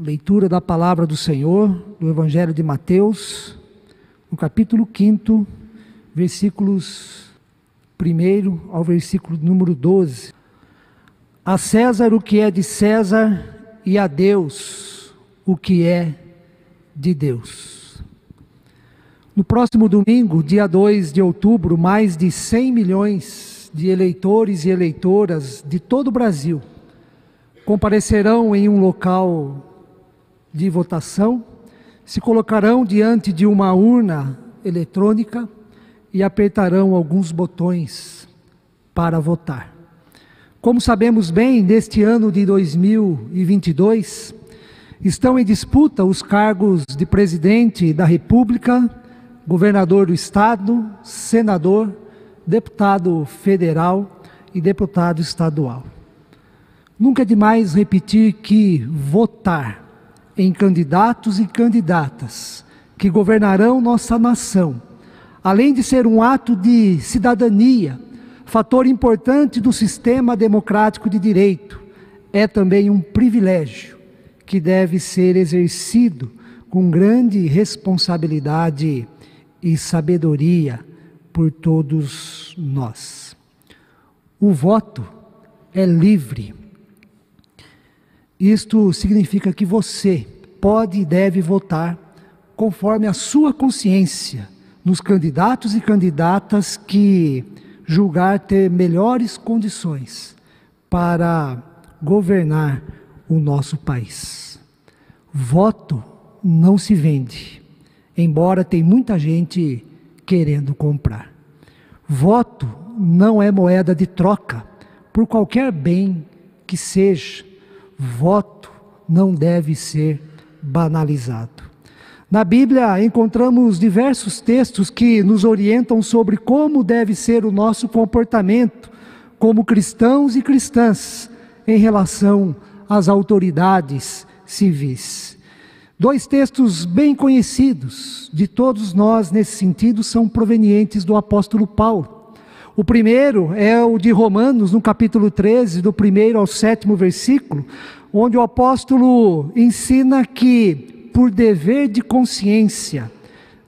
Leitura da palavra do Senhor, do Evangelho de Mateus, no capítulo 5, versículos 1 ao versículo número 12. A César o que é de César e a Deus o que é de Deus. No próximo domingo, dia 2 de outubro, mais de 100 milhões de eleitores e eleitoras de todo o Brasil comparecerão em um local de votação, se colocarão diante de uma urna eletrônica e apertarão alguns botões para votar. Como sabemos bem, neste ano de 2022, estão em disputa os cargos de presidente da República, governador do Estado, senador, deputado federal e deputado estadual. Nunca é demais repetir que votar em candidatos e candidatas que governarão nossa nação, além de ser um ato de cidadania, fator importante do sistema democrático de direito, é também um privilégio que deve ser exercido com grande responsabilidade e sabedoria por todos nós. O voto é livre isto significa que você pode e deve votar conforme a sua consciência nos candidatos e candidatas que julgar ter melhores condições para governar o nosso país. Voto não se vende, embora tem muita gente querendo comprar. Voto não é moeda de troca por qualquer bem que seja voto não deve ser banalizado. Na Bíblia encontramos diversos textos que nos orientam sobre como deve ser o nosso comportamento como cristãos e cristãs em relação às autoridades civis. Dois textos bem conhecidos de todos nós nesse sentido são provenientes do apóstolo Paulo. O primeiro é o de Romanos, no capítulo 13, do primeiro ao sétimo versículo, onde o apóstolo ensina que, por dever de consciência,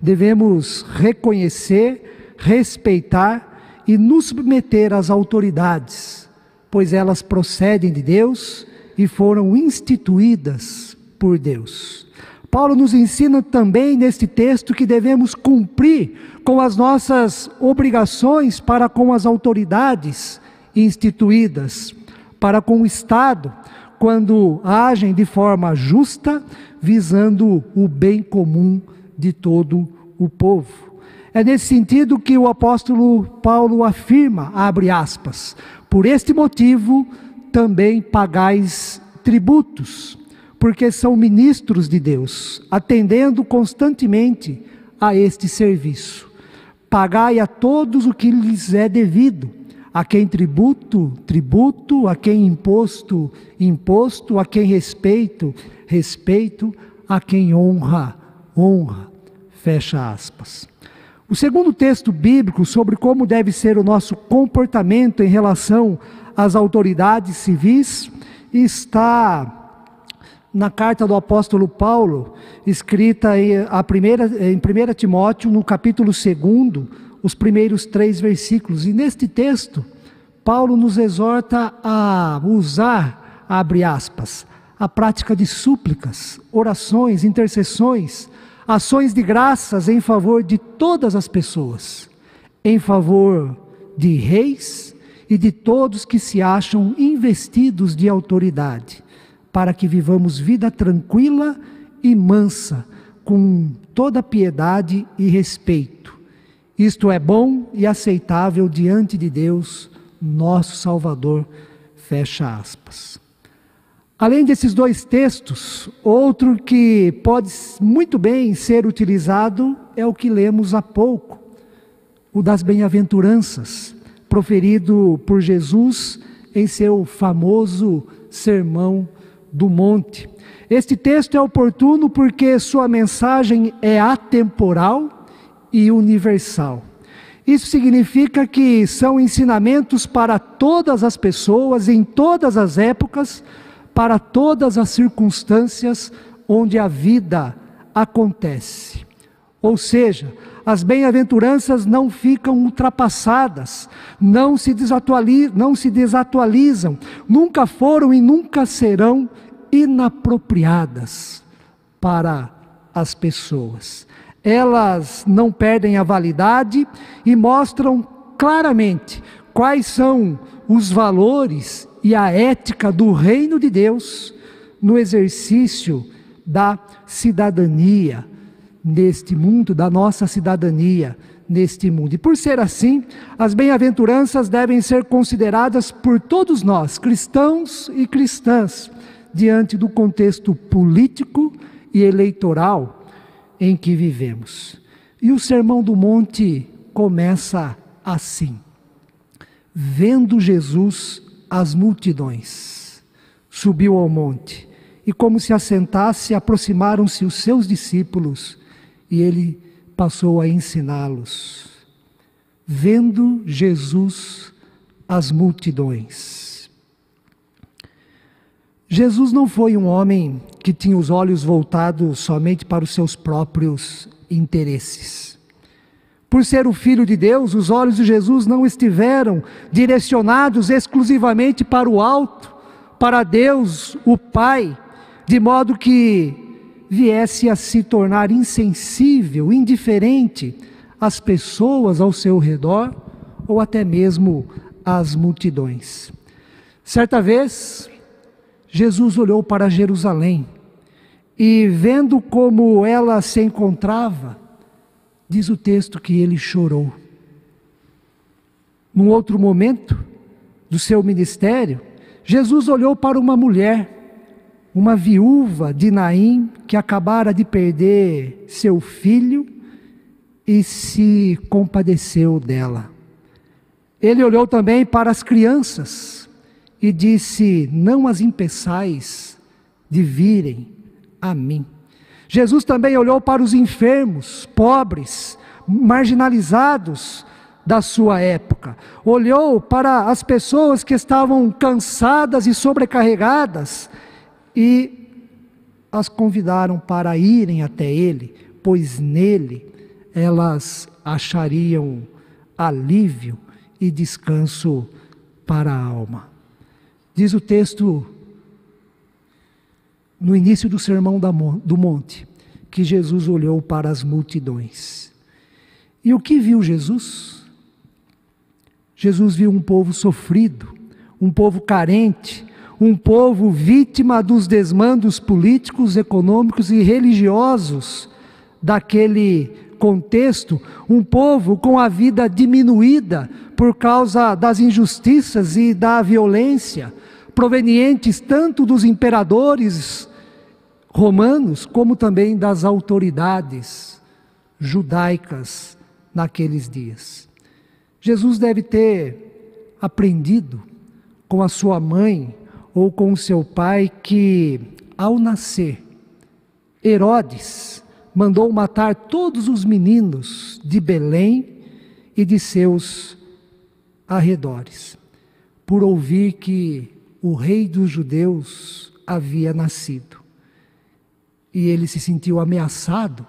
devemos reconhecer, respeitar e nos submeter às autoridades, pois elas procedem de Deus e foram instituídas por Deus. Paulo nos ensina também neste texto que devemos cumprir com as nossas obrigações para com as autoridades instituídas, para com o Estado, quando agem de forma justa, visando o bem comum de todo o povo. É nesse sentido que o apóstolo Paulo afirma, abre aspas, por este motivo também pagais tributos, porque são ministros de Deus, atendendo constantemente a este serviço. Pagai a todos o que lhes é devido a quem tributo, tributo, a quem imposto, imposto, a quem respeito, respeito, a quem honra, honra. Fecha aspas. O segundo texto bíblico sobre como deve ser o nosso comportamento em relação às autoridades civis está na carta do apóstolo Paulo, escrita em, a primeira, em 1 Timóteo, no capítulo 2, os primeiros três versículos. E neste texto, Paulo nos exorta a usar, abre aspas, a prática de súplicas, orações, intercessões, ações de graças em favor de todas as pessoas, em favor de reis e de todos que se acham investidos de autoridade, para que vivamos vida tranquila e mansa, com toda piedade e respeito isto é bom e aceitável diante de Deus, nosso Salvador. Fecha aspas. Além desses dois textos, outro que pode muito bem ser utilizado é o que lemos há pouco, o das bem-aventuranças, proferido por Jesus em seu famoso Sermão do Monte. Este texto é oportuno porque sua mensagem é atemporal e universal. Isso significa que são ensinamentos para todas as pessoas, em todas as épocas, para todas as circunstâncias onde a vida acontece. Ou seja, as bem-aventuranças não ficam ultrapassadas, não se, desatualizam, não se desatualizam, nunca foram e nunca serão inapropriadas para as pessoas. Elas não perdem a validade e mostram claramente quais são os valores e a ética do reino de Deus no exercício da cidadania neste mundo, da nossa cidadania neste mundo. E por ser assim, as bem-aventuranças devem ser consideradas por todos nós, cristãos e cristãs, diante do contexto político e eleitoral em que vivemos. E o Sermão do Monte começa assim: Vendo Jesus as multidões, subiu ao monte, e como se assentasse, aproximaram-se os seus discípulos, e ele passou a ensiná-los. Vendo Jesus as multidões. Jesus não foi um homem que tinha os olhos voltados somente para os seus próprios interesses. Por ser o Filho de Deus, os olhos de Jesus não estiveram direcionados exclusivamente para o alto, para Deus, o Pai, de modo que viesse a se tornar insensível, indiferente às pessoas ao seu redor ou até mesmo às multidões. Certa vez, Jesus olhou para Jerusalém e, vendo como ela se encontrava, diz o texto que ele chorou. Num outro momento do seu ministério, Jesus olhou para uma mulher, uma viúva de Naim, que acabara de perder seu filho e se compadeceu dela. Ele olhou também para as crianças e disse: Não as impeçais de virem a mim. Jesus também olhou para os enfermos, pobres, marginalizados da sua época. Olhou para as pessoas que estavam cansadas e sobrecarregadas e as convidaram para irem até ele, pois nele elas achariam alívio e descanso para a alma. Diz o texto no início do sermão do monte, que Jesus olhou para as multidões. E o que viu Jesus? Jesus viu um povo sofrido, um povo carente, um povo vítima dos desmandos políticos, econômicos e religiosos daquele contexto, um povo com a vida diminuída por causa das injustiças e da violência, provenientes tanto dos imperadores romanos, como também das autoridades judaicas naqueles dias. Jesus deve ter aprendido com a sua mãe ou com seu pai que, ao nascer, Herodes mandou matar todos os meninos de Belém e de seus arredores, por ouvir que o rei dos judeus havia nascido e ele se sentiu ameaçado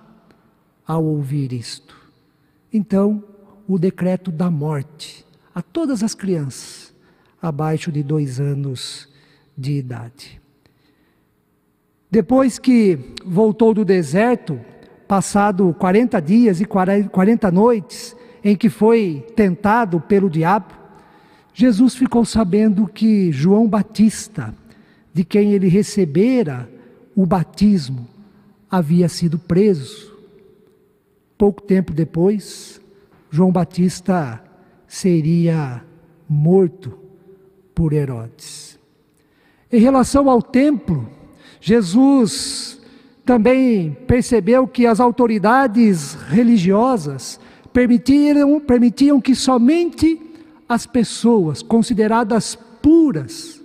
ao ouvir isto. Então, o decreto da morte a todas as crianças abaixo de dois anos de idade. Depois que voltou do deserto, passado 40 dias e 40 noites, em que foi tentado pelo diabo, Jesus ficou sabendo que João Batista, de quem ele recebera o batismo, havia sido preso. Pouco tempo depois, João Batista seria morto por Herodes. Em relação ao templo, Jesus também percebeu que as autoridades religiosas permitiram, permitiam que somente as pessoas consideradas puras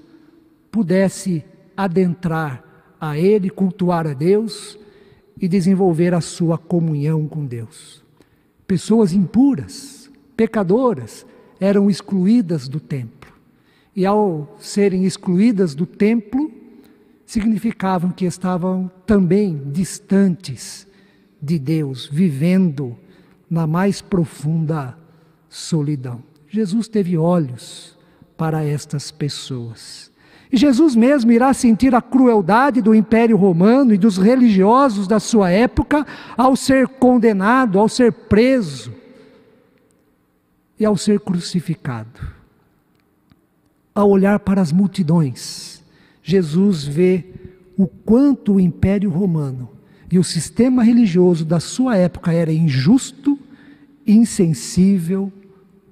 pudessem adentrar a Ele, cultuar a Deus e desenvolver a sua comunhão com Deus. Pessoas impuras, pecadoras, eram excluídas do templo. E ao serem excluídas do templo, significavam que estavam também distantes de Deus, vivendo na mais profunda solidão. Jesus teve olhos para estas pessoas. E Jesus mesmo irá sentir a crueldade do Império Romano e dos religiosos da sua época ao ser condenado, ao ser preso e ao ser crucificado. Ao olhar para as multidões, Jesus vê o quanto o Império Romano e o sistema religioso da sua época era injusto, insensível,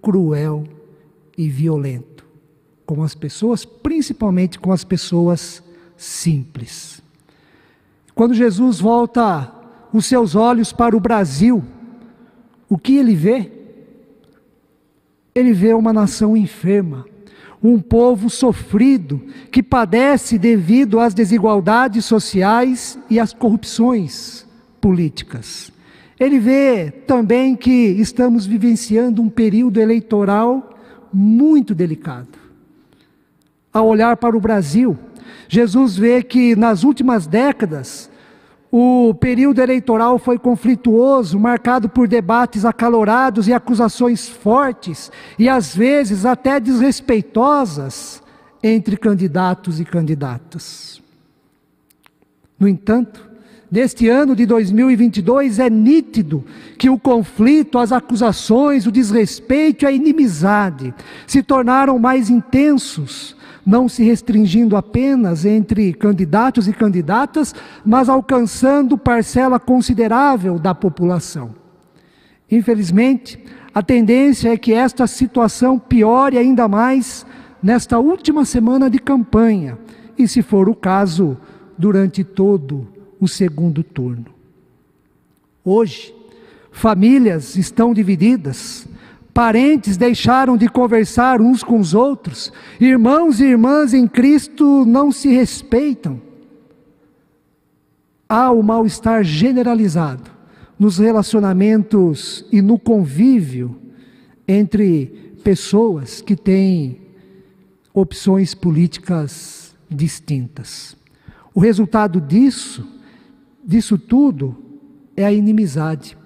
cruel e violento com as pessoas, principalmente com as pessoas simples. Quando Jesus volta os seus olhos para o Brasil, o que ele vê? Ele vê uma nação enferma, um povo sofrido, que padece devido às desigualdades sociais e às corrupções políticas. Ele vê também que estamos vivenciando um período eleitoral muito delicado. Ao olhar para o Brasil, Jesus vê que nas últimas décadas o período eleitoral foi conflituoso, marcado por debates acalorados e acusações fortes e às vezes até desrespeitosas entre candidatos e candidatas. No entanto, neste ano de 2022 é nítido que o conflito, as acusações, o desrespeito e a inimizade se tornaram mais intensos não se restringindo apenas entre candidatos e candidatas, mas alcançando parcela considerável da população. Infelizmente, a tendência é que esta situação piore ainda mais nesta última semana de campanha, e se for o caso, durante todo o segundo turno. Hoje, famílias estão divididas, Parentes deixaram de conversar uns com os outros. Irmãos e irmãs em Cristo não se respeitam. Há o mal-estar generalizado nos relacionamentos e no convívio entre pessoas que têm opções políticas distintas. O resultado disso, disso tudo, é a inimizade,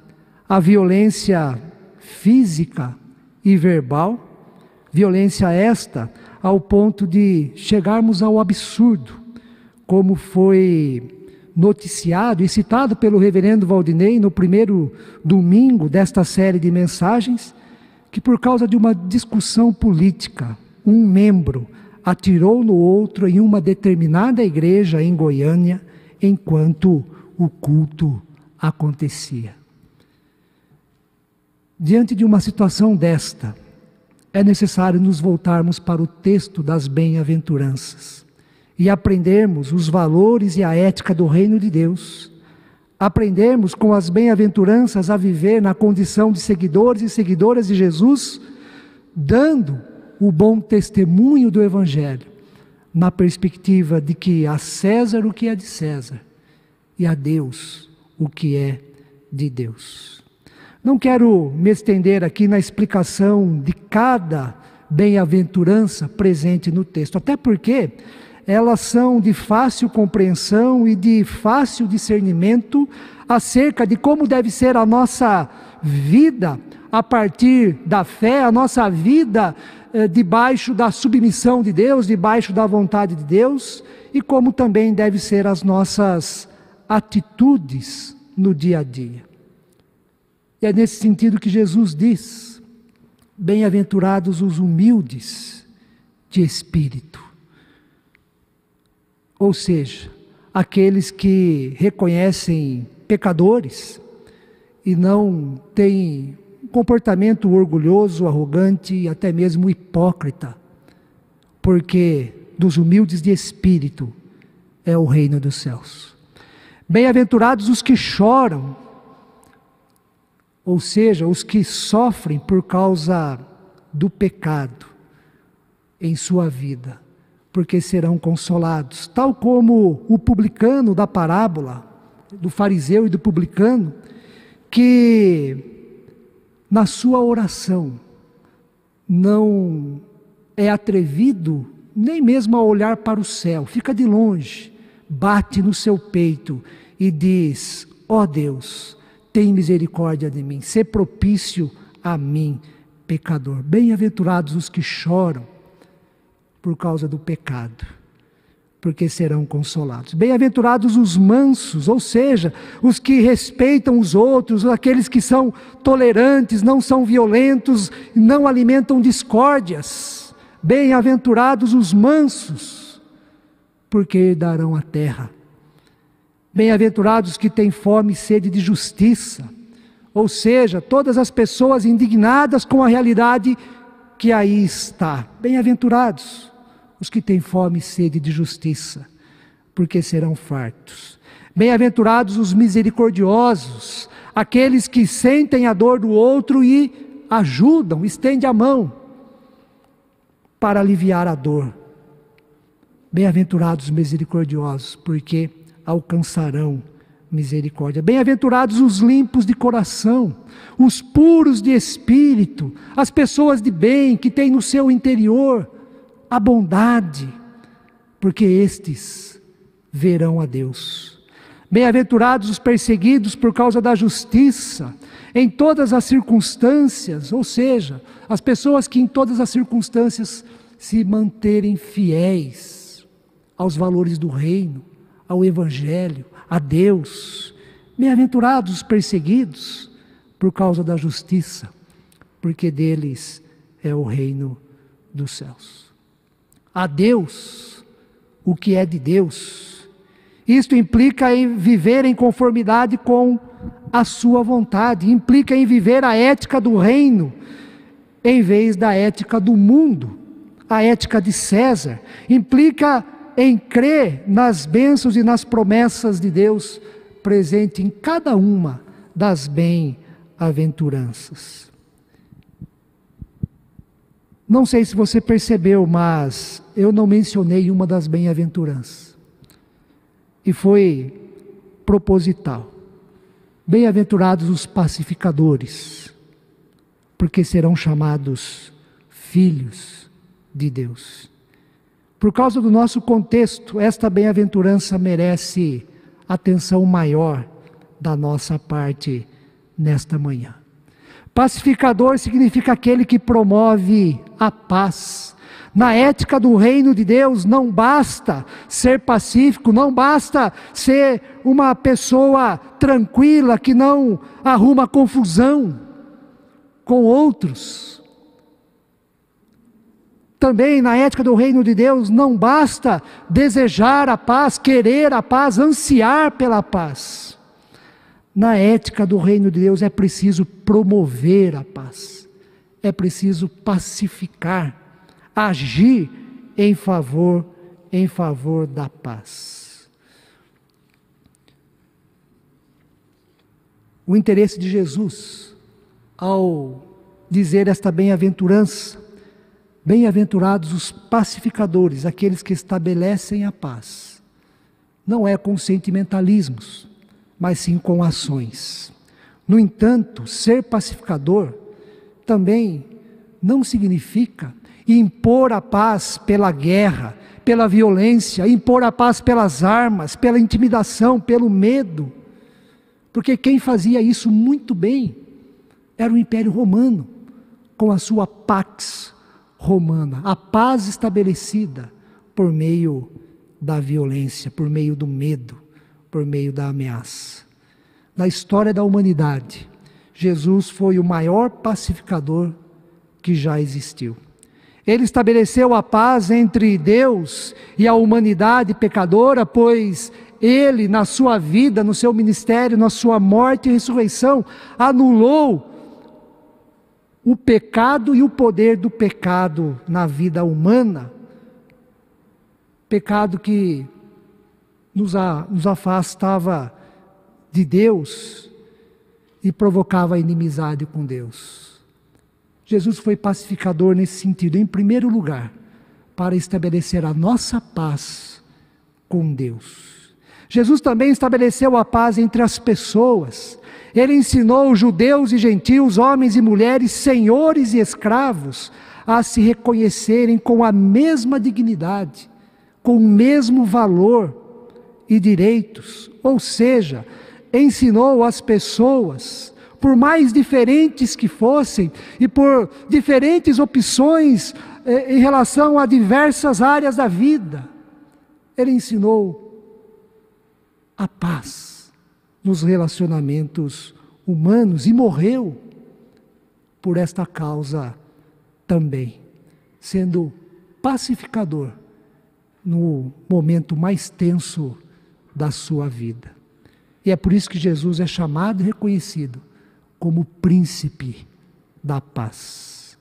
a violência física e verbal, violência esta ao ponto de chegarmos ao absurdo, como foi noticiado e citado pelo reverendo Valdinei no primeiro domingo desta série de mensagens, que por causa de uma discussão política, um membro atirou no outro em uma determinada igreja em Goiânia, enquanto o culto acontecia. Diante de uma situação desta, é necessário nos voltarmos para o texto das bem-aventuranças e aprendermos os valores e a ética do reino de Deus. Aprendermos com as bem-aventuranças a viver na condição de seguidores e seguidoras de Jesus, dando o bom testemunho do Evangelho, na perspectiva de que a César o que é de César e a Deus o que é de Deus. Não quero me estender aqui na explicação de cada bem-aventurança presente no texto, até porque elas são de fácil compreensão e de fácil discernimento acerca de como deve ser a nossa vida a partir da fé, a nossa vida eh, debaixo da submissão de Deus, debaixo da vontade de Deus, e como também deve ser as nossas atitudes no dia a dia. E é nesse sentido que Jesus diz: Bem-aventurados os humildes de espírito. Ou seja, aqueles que reconhecem pecadores e não têm comportamento orgulhoso, arrogante e até mesmo hipócrita, porque dos humildes de espírito é o reino dos céus. Bem-aventurados os que choram, ou seja, os que sofrem por causa do pecado em sua vida, porque serão consolados, tal como o publicano da parábola, do fariseu e do publicano, que na sua oração não é atrevido nem mesmo a olhar para o céu, fica de longe, bate no seu peito e diz: Ó oh Deus, tem misericórdia de mim, ser propício a mim, pecador. Bem-aventurados os que choram por causa do pecado, porque serão consolados. Bem-aventurados os mansos, ou seja, os que respeitam os outros, aqueles que são tolerantes, não são violentos, não alimentam discórdias. Bem-aventurados os mansos, porque herdarão a terra. Bem-aventurados que têm fome e sede de justiça, ou seja, todas as pessoas indignadas com a realidade que aí está. Bem-aventurados os que têm fome e sede de justiça, porque serão fartos. Bem-aventurados os misericordiosos, aqueles que sentem a dor do outro e ajudam, estende a mão para aliviar a dor. Bem-aventurados os misericordiosos, porque alcançarão misericórdia. Bem-aventurados os limpos de coração, os puros de espírito, as pessoas de bem que têm no seu interior a bondade, porque estes verão a Deus. Bem-aventurados os perseguidos por causa da justiça, em todas as circunstâncias, ou seja, as pessoas que em todas as circunstâncias se manterem fiéis aos valores do reino, ao Evangelho, a Deus. Bem-aventurados os perseguidos por causa da justiça, porque deles é o reino dos céus. A Deus o que é de Deus. Isto implica em viver em conformidade com a sua vontade, implica em viver a ética do reino em vez da ética do mundo, a ética de César, implica em crer nas bênçãos e nas promessas de Deus presente em cada uma das bem-aventuranças. Não sei se você percebeu, mas eu não mencionei uma das bem-aventuranças. E foi proposital. Bem-aventurados os pacificadores, porque serão chamados filhos de Deus. Por causa do nosso contexto, esta bem-aventurança merece atenção maior da nossa parte nesta manhã. Pacificador significa aquele que promove a paz. Na ética do reino de Deus, não basta ser pacífico, não basta ser uma pessoa tranquila que não arruma confusão com outros. Também na ética do reino de Deus não basta desejar a paz, querer a paz, ansiar pela paz. Na ética do reino de Deus é preciso promover a paz, é preciso pacificar, agir em favor em favor da paz. O interesse de Jesus ao dizer esta bem-aventurança Bem-aventurados os pacificadores, aqueles que estabelecem a paz. Não é com sentimentalismos, mas sim com ações. No entanto, ser pacificador também não significa impor a paz pela guerra, pela violência, impor a paz pelas armas, pela intimidação, pelo medo. Porque quem fazia isso muito bem era o Império Romano, com a sua pax romana, a paz estabelecida por meio da violência, por meio do medo, por meio da ameaça. Na história da humanidade, Jesus foi o maior pacificador que já existiu. Ele estabeleceu a paz entre Deus e a humanidade pecadora, pois ele, na sua vida, no seu ministério, na sua morte e ressurreição, anulou o pecado e o poder do pecado na vida humana, pecado que nos, a, nos afastava de Deus e provocava inimizade com Deus. Jesus foi pacificador nesse sentido, em primeiro lugar, para estabelecer a nossa paz com Deus. Jesus também estabeleceu a paz entre as pessoas, ele ensinou judeus e gentios, homens e mulheres, senhores e escravos, a se reconhecerem com a mesma dignidade, com o mesmo valor e direitos, ou seja, ensinou as pessoas, por mais diferentes que fossem e por diferentes opções eh, em relação a diversas áreas da vida, ele ensinou a paz nos relacionamentos humanos e morreu por esta causa também, sendo pacificador no momento mais tenso da sua vida. E é por isso que Jesus é chamado e reconhecido como príncipe da paz.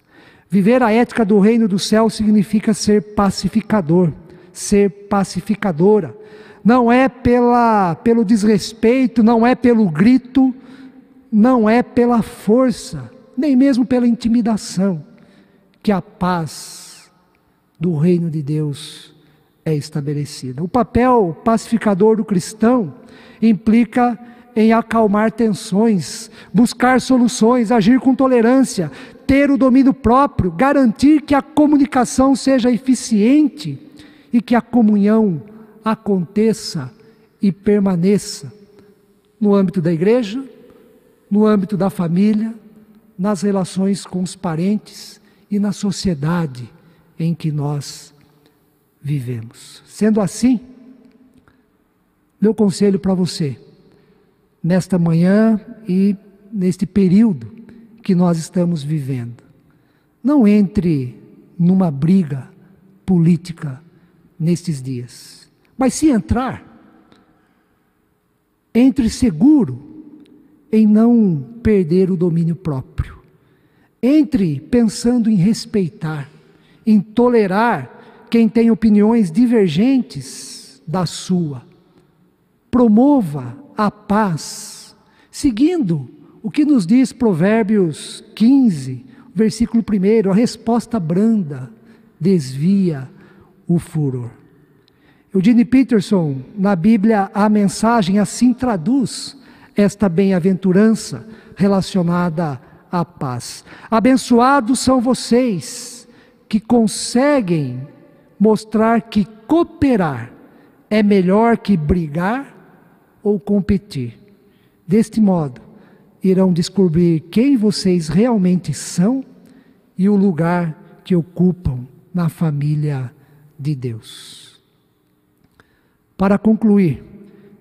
Viver a ética do reino do céu significa ser pacificador, ser pacificadora. Não é pela, pelo desrespeito, não é pelo grito, não é pela força, nem mesmo pela intimidação, que a paz do reino de Deus é estabelecida. O papel pacificador do cristão implica em acalmar tensões, buscar soluções, agir com tolerância, ter o domínio próprio, garantir que a comunicação seja eficiente e que a comunhão aconteça e permaneça no âmbito da igreja, no âmbito da família, nas relações com os parentes e na sociedade em que nós vivemos. Sendo assim, meu conselho para você, nesta manhã e neste período que nós estamos vivendo, não entre numa briga política nestes dias, mas se entrar, entre seguro em não perder o domínio próprio. Entre pensando em respeitar, em tolerar quem tem opiniões divergentes da sua. Promova a paz, seguindo o que nos diz Provérbios 15, versículo 1, a resposta branda desvia o furor. Eugene Peterson, na Bíblia, a mensagem assim traduz esta bem-aventurança relacionada à paz. Abençoados são vocês que conseguem mostrar que cooperar é melhor que brigar ou competir. Deste modo, irão descobrir quem vocês realmente são e o lugar que ocupam na família de Deus. Para concluir,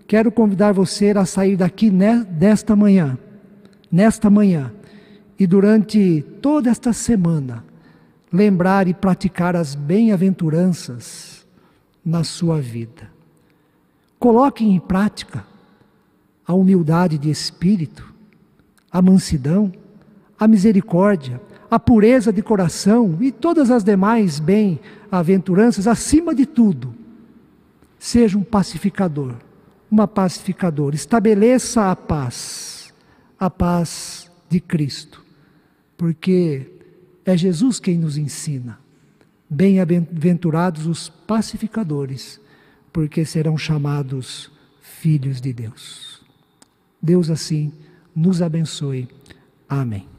quero convidar você a sair daqui desta manhã, nesta manhã, e durante toda esta semana, lembrar e praticar as bem-aventuranças na sua vida. Coloque em prática a humildade de espírito, a mansidão, a misericórdia, a pureza de coração e todas as demais bem-aventuranças, acima de tudo, seja um pacificador uma pacificadora. Estabeleça a paz, a paz de Cristo, porque é Jesus quem nos ensina. Bem-aventurados os pacificadores, porque serão chamados filhos de Deus. Deus assim nos abençoe. Amém.